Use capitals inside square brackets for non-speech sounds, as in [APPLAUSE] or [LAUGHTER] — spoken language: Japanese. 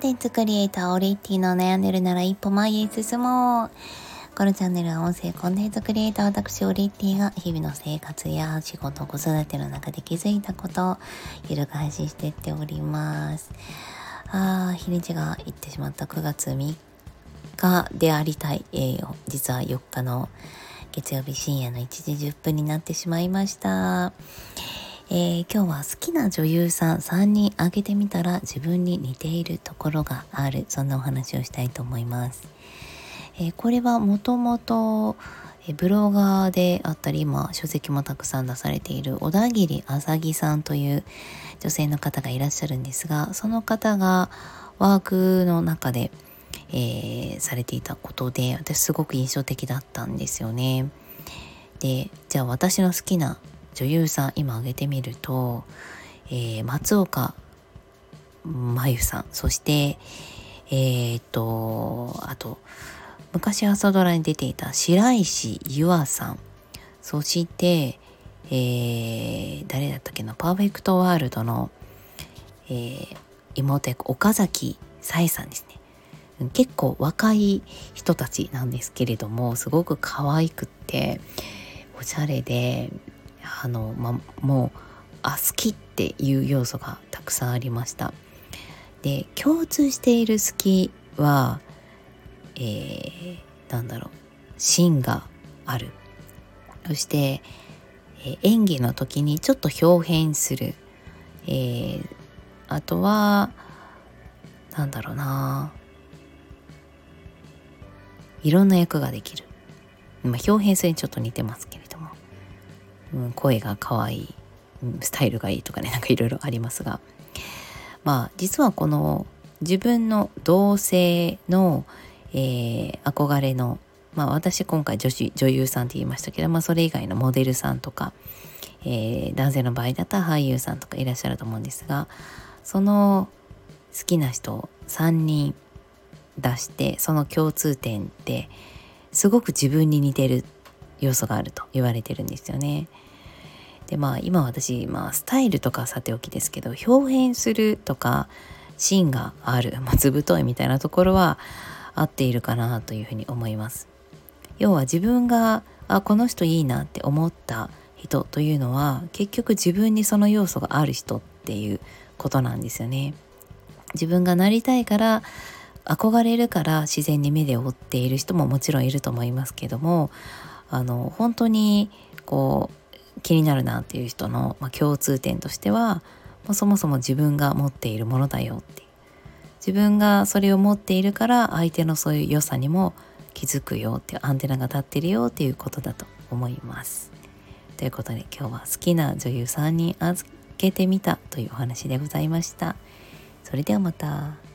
ンテンツクリエイターオリッティの悩んでるなら一歩前へ進もう。このチャンネルは音声コンテンツクリエイター私オリッティが日々の生活や仕事、子育ての中で気づいたことをゆる配信していっております。あー、日にちがいってしまった9月3日でありたい。えー、実は4日の月曜日深夜の1時10分になってしまいました。えー、今日は好きな女優さん3人挙げてみたら自分に似ているところがあるそんなお話をしたいと思います、えー、これはもともとブロガーであったり今書籍もたくさん出されている小田切あさぎさんという女性の方がいらっしゃるんですがその方がワークの中で、えー、されていたことで私すごく印象的だったんですよねでじゃあ私の好きな女優さん今挙げてみると、えー、松岡真優さんそしてえー、っとあと昔朝ドラに出ていた白石優愛さんそして、えー、誰だったっけなパーフェクトワールドの、えー、妹役岡崎紗恵さんですね。結構若い人たちなんですけれどもすごく可愛くっておしゃれであの、ま、もうあ好きっていう要素がたくさんありました。で共通している好きは、えー、なんだろう。芯がある。そして、えー、演技の時にちょっと表現する、えー、あとはなんだろうな。いろんな役ができる、まあ、表現するにちょっと似てますけど。うん、声が可愛い、うん、スタイルがいいとかね [LAUGHS] なんかいろいろありますが。まあ実はこの自分の同性の、えー、憧れのまあ私今回女子女優さんって言いましたけど、まあ、それ以外のモデルさんとか、えー、男性の場合だったら俳優さんとかいらっしゃると思うんですがその好きな人を3人出してその共通点ってすごく自分に似てる要素があると言われてるんですよね。でまあ今私、まあ、スタイルとかさておきですけど表現するとか芯がある、まあ、図太いみたいなところは合っているかなというふうに思います。要は自分があこの人いいなって思った人というのは結局自分にその要素がある人っていうことなんですよね。自分がなりたいから憧れるから自然に目で追っている人ももちろんいると思いますけどもあの本当にこう気になるなっていう人の、まあ、共通点としてはもうそもそも自分が持っているものだよって自分がそれを持っているから相手のそういう良さにも気づくよっていうアンテナが立ってるよっていうことだと思います。ということで今日は好きな女優さんに預けてみたというお話でございました。それではまた。